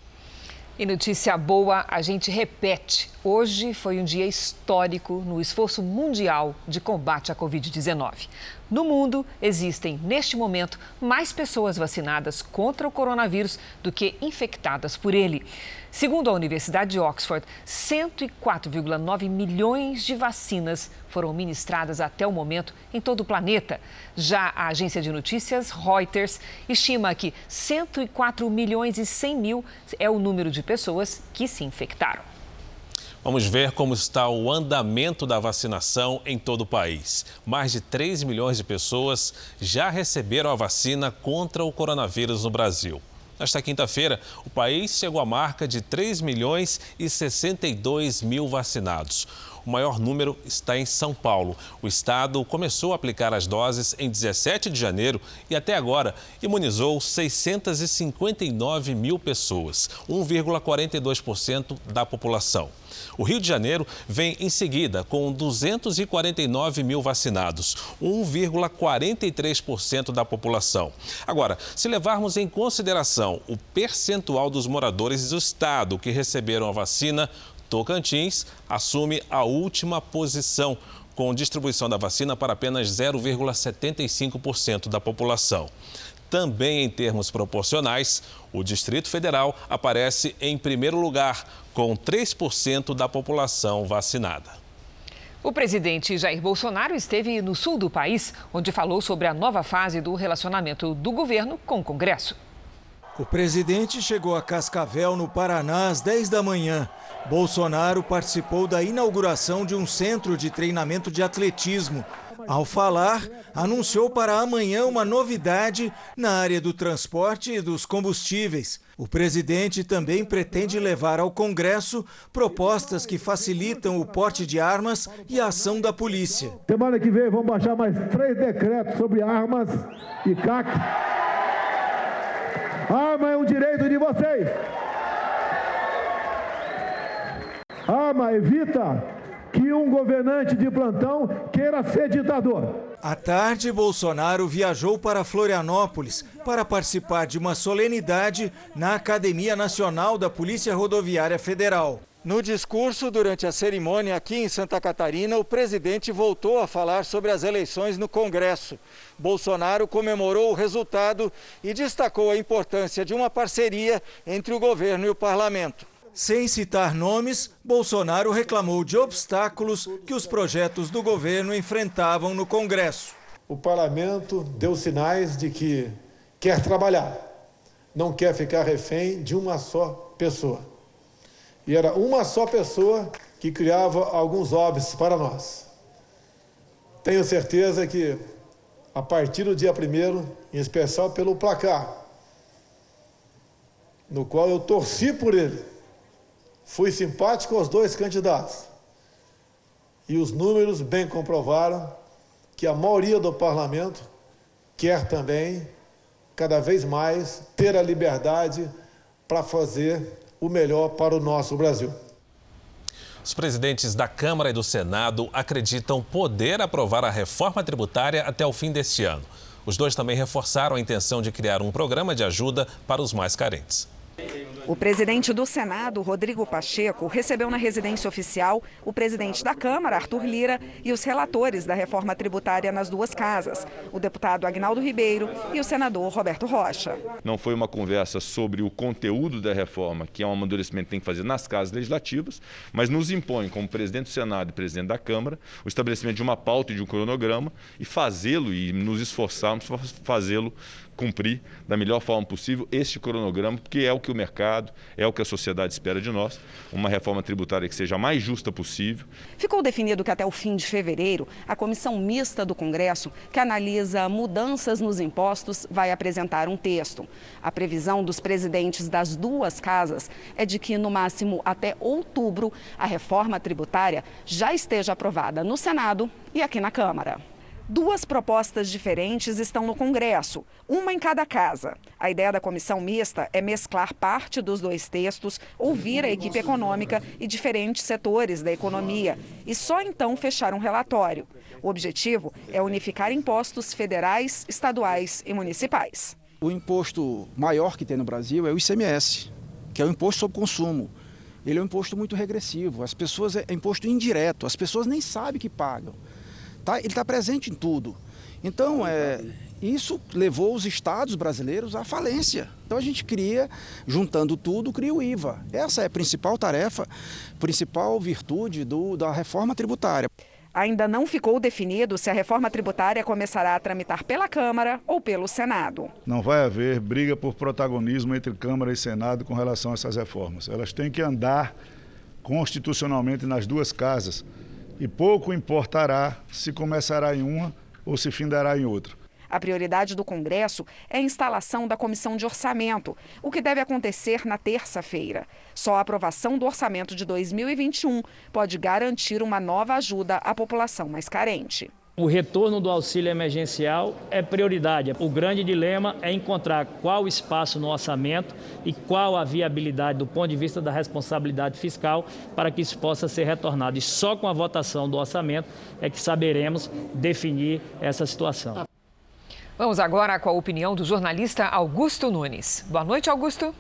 E notícia boa, a gente repete. Hoje foi um dia histórico no esforço mundial de combate à Covid-19. No mundo, existem, neste momento, mais pessoas vacinadas contra o coronavírus do que infectadas por ele. Segundo a Universidade de Oxford, 104,9 milhões de vacinas foram ministradas até o momento em todo o planeta. Já a agência de notícias Reuters estima que 104 milhões e 100 mil é o número de pessoas que se infectaram. Vamos ver como está o andamento da vacinação em todo o país. Mais de 3 milhões de pessoas já receberam a vacina contra o coronavírus no Brasil. Nesta quinta-feira, o país chegou à marca de 3 milhões e 62 mil vacinados. O maior número está em São Paulo. O estado começou a aplicar as doses em 17 de janeiro e até agora imunizou 659 mil pessoas, 1,42% da população. O Rio de Janeiro vem em seguida com 249 mil vacinados, 1,43% da população. Agora, se levarmos em consideração o percentual dos moradores do estado que receberam a vacina, Tocantins assume a última posição, com distribuição da vacina para apenas 0,75% da população. Também em termos proporcionais, o Distrito Federal aparece em primeiro lugar, com 3% da população vacinada. O presidente Jair Bolsonaro esteve no sul do país, onde falou sobre a nova fase do relacionamento do governo com o Congresso. O presidente chegou a Cascavel, no Paraná, às 10 da manhã. Bolsonaro participou da inauguração de um centro de treinamento de atletismo. Ao falar, anunciou para amanhã uma novidade na área do transporte e dos combustíveis. O presidente também pretende levar ao Congresso propostas que facilitam o porte de armas e a ação da polícia. Semana que vem vamos baixar mais três decretos sobre armas e CAC. Arma é um direito de vocês. Arma evita que um governante de plantão queira ser ditador. À tarde, Bolsonaro viajou para Florianópolis para participar de uma solenidade na Academia Nacional da Polícia Rodoviária Federal. No discurso durante a cerimônia aqui em Santa Catarina, o presidente voltou a falar sobre as eleições no Congresso. Bolsonaro comemorou o resultado e destacou a importância de uma parceria entre o governo e o parlamento. Sem citar nomes, Bolsonaro reclamou de obstáculos que os projetos do governo enfrentavam no Congresso. O parlamento deu sinais de que quer trabalhar, não quer ficar refém de uma só pessoa. E era uma só pessoa que criava alguns óbices para nós. Tenho certeza que, a partir do dia primeiro, em especial pelo placar, no qual eu torci por ele, fui simpático aos dois candidatos. E os números bem comprovaram que a maioria do parlamento quer também, cada vez mais, ter a liberdade para fazer o melhor para o nosso Brasil. Os presidentes da Câmara e do Senado acreditam poder aprovar a reforma tributária até o fim deste ano. Os dois também reforçaram a intenção de criar um programa de ajuda para os mais carentes. O presidente do Senado, Rodrigo Pacheco, recebeu na residência oficial o presidente da Câmara, Arthur Lira, e os relatores da reforma tributária nas duas casas, o deputado Agnaldo Ribeiro e o senador Roberto Rocha. Não foi uma conversa sobre o conteúdo da reforma, que é um amadurecimento que tem que fazer nas casas legislativas, mas nos impõe, como presidente do Senado e presidente da Câmara, o estabelecimento de uma pauta e de um cronograma e fazê-lo e nos esforçarmos para fazê-lo cumprir da melhor forma possível este cronograma, que é o que o mercado, é o que a sociedade espera de nós, uma reforma tributária que seja a mais justa possível. Ficou definido que até o fim de fevereiro, a comissão mista do Congresso, que analisa mudanças nos impostos, vai apresentar um texto. A previsão dos presidentes das duas casas é de que, no máximo até outubro, a reforma tributária já esteja aprovada no Senado e aqui na Câmara. Duas propostas diferentes estão no Congresso, uma em cada casa. A ideia da comissão mista é mesclar parte dos dois textos, ouvir a equipe econômica e diferentes setores da economia e só então fechar um relatório. O objetivo é unificar impostos federais, estaduais e municipais. O imposto maior que tem no Brasil é o ICMS, que é o imposto sobre consumo. Ele é um imposto muito regressivo. As pessoas é imposto indireto. As pessoas nem sabem que pagam. Tá? Ele está presente em tudo. Então, é, isso levou os estados brasileiros à falência. Então a gente cria, juntando tudo, cria o IVA. Essa é a principal tarefa, principal virtude do, da reforma tributária. Ainda não ficou definido se a reforma tributária começará a tramitar pela Câmara ou pelo Senado. Não vai haver briga por protagonismo entre Câmara e Senado com relação a essas reformas. Elas têm que andar constitucionalmente nas duas casas e pouco importará se começará em uma ou se findará em outra. A prioridade do Congresso é a instalação da comissão de orçamento, o que deve acontecer na terça-feira. Só a aprovação do orçamento de 2021 pode garantir uma nova ajuda à população mais carente. O retorno do auxílio emergencial é prioridade. O grande dilema é encontrar qual espaço no orçamento e qual a viabilidade do ponto de vista da responsabilidade fiscal para que isso possa ser retornado. E só com a votação do orçamento é que saberemos definir essa situação. Vamos agora com a opinião do jornalista Augusto Nunes. Boa noite, Augusto.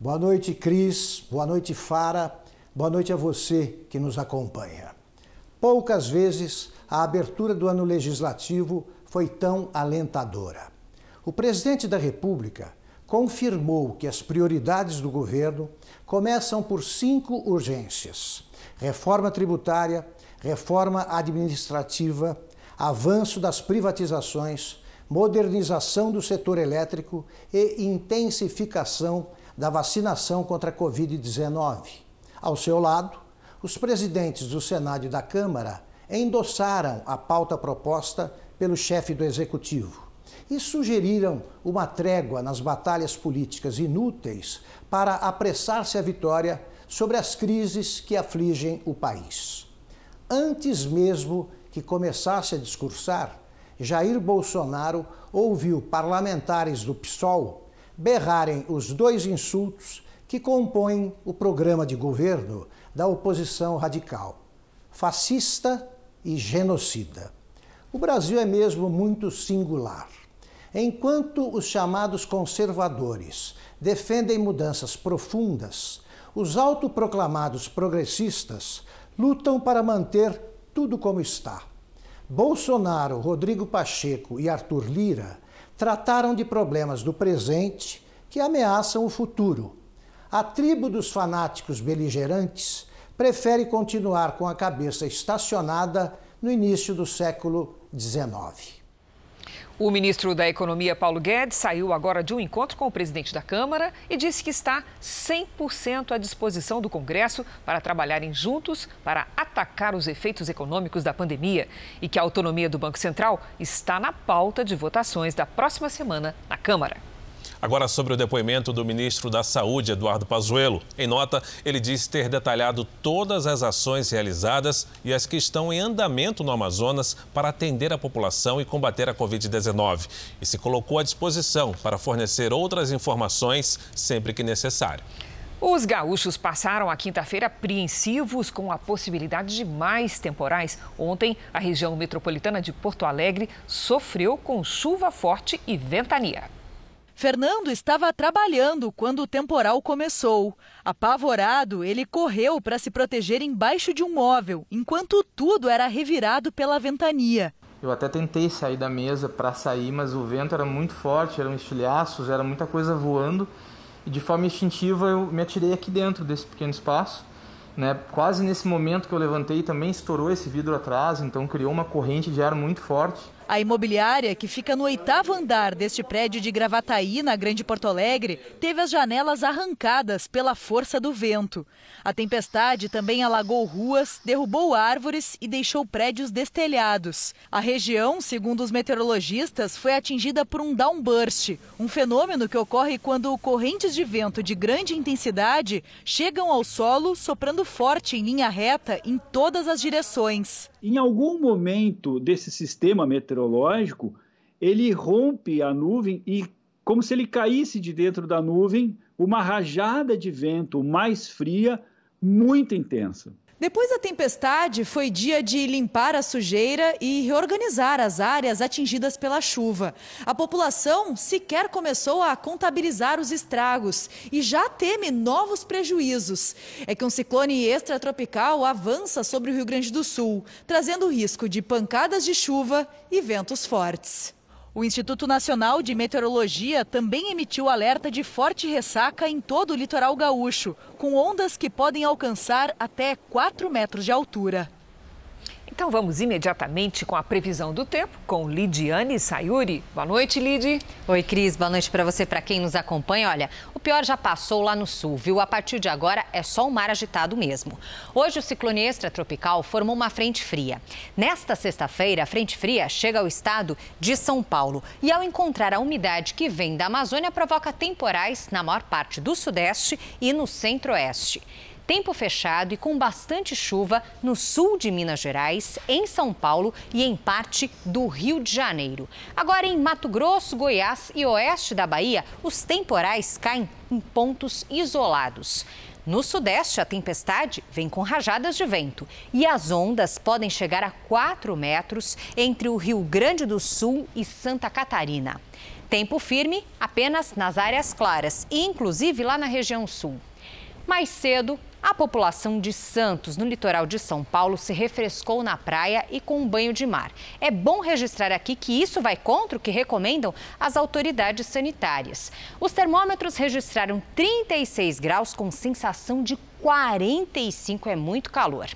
Boa noite, Cris. Boa noite, Fara. Boa noite a você que nos acompanha. Poucas vezes a abertura do ano legislativo foi tão alentadora. O presidente da República confirmou que as prioridades do governo começam por cinco urgências: reforma tributária, reforma administrativa, avanço das privatizações, modernização do setor elétrico e intensificação da vacinação contra a Covid-19. Ao seu lado, os presidentes do Senado e da Câmara endossaram a pauta proposta pelo chefe do executivo e sugeriram uma trégua nas batalhas políticas inúteis para apressar-se a vitória sobre as crises que afligem o país. Antes mesmo que começasse a discursar, Jair Bolsonaro ouviu parlamentares do PSOL berrarem os dois insultos que compõem o programa de governo da oposição radical: fascista e genocida. O Brasil é mesmo muito singular. Enquanto os chamados conservadores defendem mudanças profundas, os autoproclamados progressistas lutam para manter tudo como está. Bolsonaro, Rodrigo Pacheco e Arthur Lira trataram de problemas do presente que ameaçam o futuro. A tribo dos fanáticos beligerantes prefere continuar com a cabeça estacionada no início do século XIX. O ministro da Economia, Paulo Guedes, saiu agora de um encontro com o presidente da Câmara e disse que está 100% à disposição do Congresso para trabalharem juntos para atacar os efeitos econômicos da pandemia e que a autonomia do Banco Central está na pauta de votações da próxima semana na Câmara. Agora sobre o depoimento do ministro da Saúde, Eduardo Pazuello. Em nota, ele diz ter detalhado todas as ações realizadas e as que estão em andamento no Amazonas para atender a população e combater a Covid-19. E se colocou à disposição para fornecer outras informações sempre que necessário. Os gaúchos passaram a quinta-feira apreensivos com a possibilidade de mais temporais. Ontem, a região metropolitana de Porto Alegre sofreu com chuva forte e ventania. Fernando estava trabalhando quando o temporal começou. Apavorado, ele correu para se proteger embaixo de um móvel, enquanto tudo era revirado pela ventania. Eu até tentei sair da mesa para sair, mas o vento era muito forte, eram estilhaços, era muita coisa voando. E de forma instintiva eu me atirei aqui dentro desse pequeno espaço. Né? Quase nesse momento que eu levantei também estourou esse vidro atrás, então criou uma corrente de ar muito forte. A imobiliária, que fica no oitavo andar deste prédio de Gravataí, na Grande Porto Alegre, teve as janelas arrancadas pela força do vento. A tempestade também alagou ruas, derrubou árvores e deixou prédios destelhados. A região, segundo os meteorologistas, foi atingida por um downburst, um fenômeno que ocorre quando correntes de vento de grande intensidade chegam ao solo soprando forte em linha reta em todas as direções. Em algum momento desse sistema meteorológico, ele rompe a nuvem e, como se ele caísse de dentro da nuvem, uma rajada de vento mais fria, muito intensa. Depois da tempestade, foi dia de limpar a sujeira e reorganizar as áreas atingidas pela chuva. A população sequer começou a contabilizar os estragos e já teme novos prejuízos. É que um ciclone extratropical avança sobre o Rio Grande do Sul, trazendo risco de pancadas de chuva e ventos fortes. O Instituto Nacional de Meteorologia também emitiu alerta de forte ressaca em todo o litoral gaúcho, com ondas que podem alcançar até 4 metros de altura. Então vamos imediatamente com a previsão do tempo com Lidiane Sayuri. Boa noite, Lid. Oi, Cris. Boa noite para você, para quem nos acompanha. Olha, o pior já passou lá no sul, viu? A partir de agora é só um mar agitado mesmo. Hoje o ciclone extratropical formou uma frente fria. Nesta sexta-feira, a frente fria chega ao estado de São Paulo e ao encontrar a umidade que vem da Amazônia provoca temporais na maior parte do sudeste e no centro-oeste tempo fechado e com bastante chuva no sul de Minas Gerais, em São Paulo e em parte do Rio de Janeiro. Agora, em Mato Grosso, Goiás e oeste da Bahia, os temporais caem em pontos isolados. No sudeste, a tempestade vem com rajadas de vento e as ondas podem chegar a 4 metros entre o Rio Grande do Sul e Santa Catarina. Tempo firme apenas nas áreas claras inclusive lá na região sul. Mais cedo, a população de Santos, no litoral de São Paulo, se refrescou na praia e com um banho de mar. É bom registrar aqui que isso vai contra o que recomendam as autoridades sanitárias. Os termômetros registraram 36 graus com sensação de 45, é muito calor.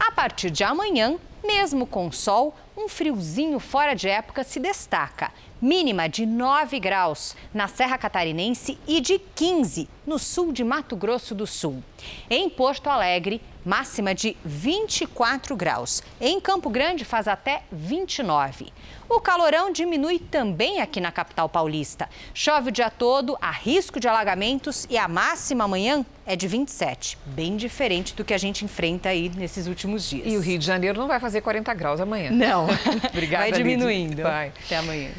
A partir de amanhã, mesmo com sol, um friozinho fora de época se destaca. Mínima de 9 graus na Serra Catarinense e de 15 no sul de Mato Grosso do Sul. Em Porto Alegre, máxima de 24 graus. Em Campo Grande, faz até 29. O calorão diminui também aqui na capital paulista. Chove o dia todo, há risco de alagamentos e a máxima amanhã é de 27. Bem diferente do que a gente enfrenta aí nesses últimos dias. E o Rio de Janeiro não vai fazer 40 graus amanhã. Não. *laughs* Obrigada, vai diminuindo. Vai. Até amanhã.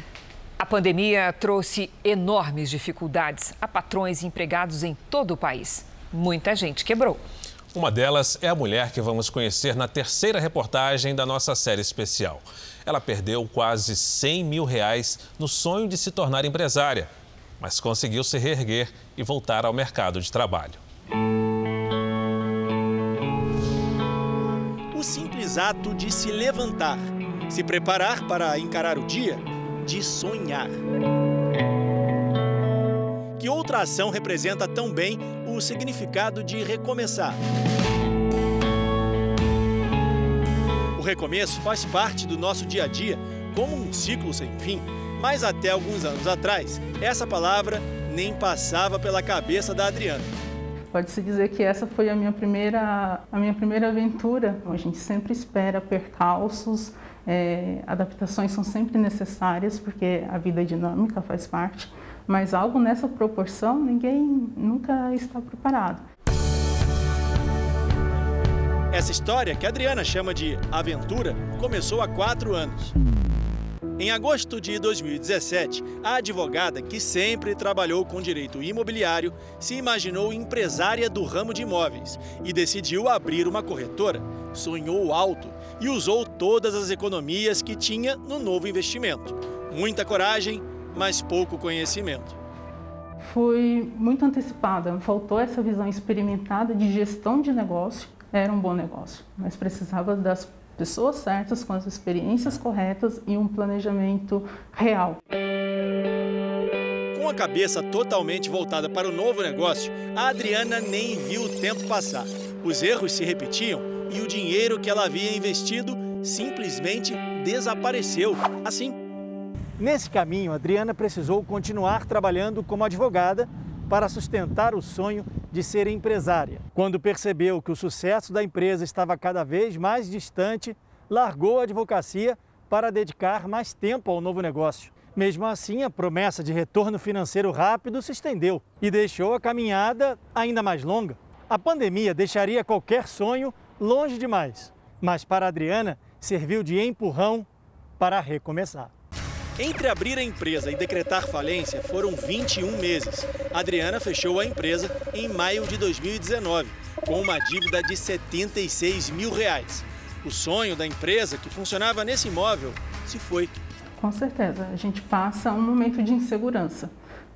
A pandemia trouxe enormes dificuldades a patrões e empregados em todo o país. Muita gente quebrou. Uma delas é a mulher que vamos conhecer na terceira reportagem da nossa série especial. Ela perdeu quase 100 mil reais no sonho de se tornar empresária, mas conseguiu se reerguer e voltar ao mercado de trabalho. O simples ato de se levantar, se preparar para encarar o dia de sonhar. Que outra ação representa tão bem o significado de recomeçar? O recomeço faz parte do nosso dia a dia como um ciclo sem fim, mas até alguns anos atrás, essa palavra nem passava pela cabeça da Adriana. Pode-se dizer que essa foi a minha primeira, a minha primeira aventura. A gente sempre espera percalços, é, adaptações são sempre necessárias, porque a vida dinâmica faz parte, mas algo nessa proporção ninguém nunca está preparado. Essa história, que a Adriana chama de aventura, começou há quatro anos. Em agosto de 2017, a advogada, que sempre trabalhou com direito imobiliário, se imaginou empresária do ramo de imóveis e decidiu abrir uma corretora. Sonhou alto e usou todas as economias que tinha no novo investimento. Muita coragem, mas pouco conhecimento. Fui muito antecipada, faltou essa visão experimentada de gestão de negócio. Era um bom negócio, mas precisava das pessoas certas, com as experiências corretas e um planejamento real. Com a cabeça totalmente voltada para o novo negócio, a Adriana nem viu o tempo passar. Os erros se repetiam e o dinheiro que ela havia investido simplesmente desapareceu. Assim. Nesse caminho, Adriana precisou continuar trabalhando como advogada para sustentar o sonho de ser empresária. Quando percebeu que o sucesso da empresa estava cada vez mais distante, largou a advocacia para dedicar mais tempo ao novo negócio. Mesmo assim, a promessa de retorno financeiro rápido se estendeu e deixou a caminhada ainda mais longa. A pandemia deixaria qualquer sonho longe demais, mas para Adriana serviu de empurrão para recomeçar. Entre abrir a empresa e decretar falência foram 21 meses. Adriana fechou a empresa em maio de 2019, com uma dívida de 76 mil reais. O sonho da empresa, que funcionava nesse imóvel, se foi. Com certeza, a gente passa um momento de insegurança.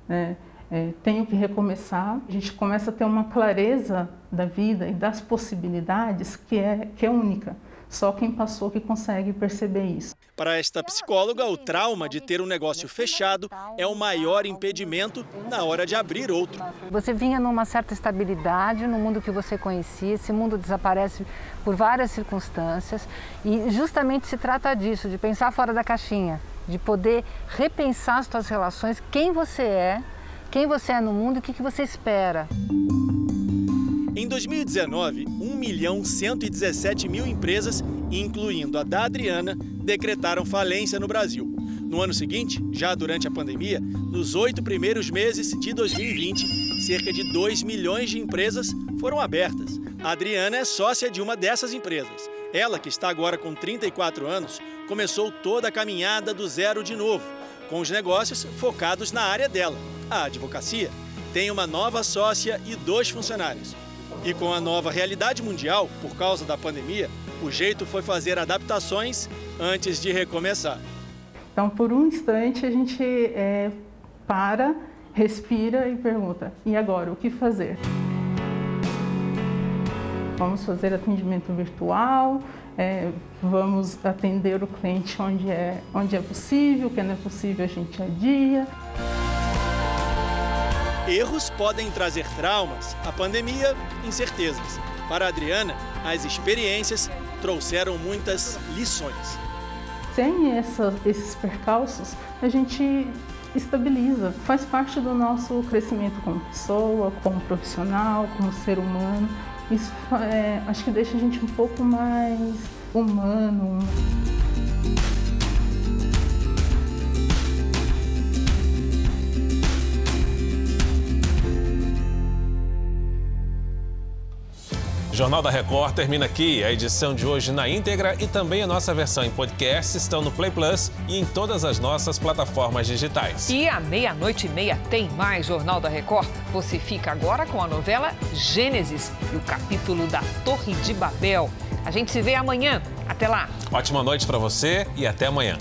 Né? É, tenho que recomeçar, a gente começa a ter uma clareza da vida e das possibilidades que é, que é única. Só quem passou que consegue perceber isso. Para esta psicóloga, o trauma de ter um negócio fechado é o maior impedimento na hora de abrir outro. Você vinha numa certa estabilidade no mundo que você conhecia, esse mundo desaparece por várias circunstâncias e justamente se trata disso, de pensar fora da caixinha, de poder repensar as suas relações, quem você é, quem você é no mundo e o que você espera. Em 2019, 1 milhão 117 mil empresas, incluindo a da Adriana, decretaram falência no Brasil. No ano seguinte, já durante a pandemia, nos oito primeiros meses de 2020, cerca de 2 milhões de empresas foram abertas. A Adriana é sócia de uma dessas empresas. Ela, que está agora com 34 anos, começou toda a caminhada do zero de novo, com os negócios focados na área dela, a advocacia. Tem uma nova sócia e dois funcionários. E com a nova realidade mundial, por causa da pandemia, o jeito foi fazer adaptações antes de recomeçar. Então, por um instante, a gente é, para, respira e pergunta: e agora, o que fazer? Vamos fazer atendimento virtual, é, vamos atender o cliente onde é, onde é possível, não é possível a gente adia. Erros podem trazer traumas, a pandemia, incertezas. Para a Adriana, as experiências trouxeram muitas lições. Sem essa, esses percalços, a gente estabiliza, faz parte do nosso crescimento como pessoa, como profissional, como ser humano. Isso é, acho que deixa a gente um pouco mais humano. Jornal da Record termina aqui. A edição de hoje na íntegra e também a nossa versão em podcast estão no Play Plus e em todas as nossas plataformas digitais. E à meia-noite e meia tem mais Jornal da Record. Você fica agora com a novela Gênesis e o capítulo da Torre de Babel. A gente se vê amanhã. Até lá. Ótima noite para você e até amanhã.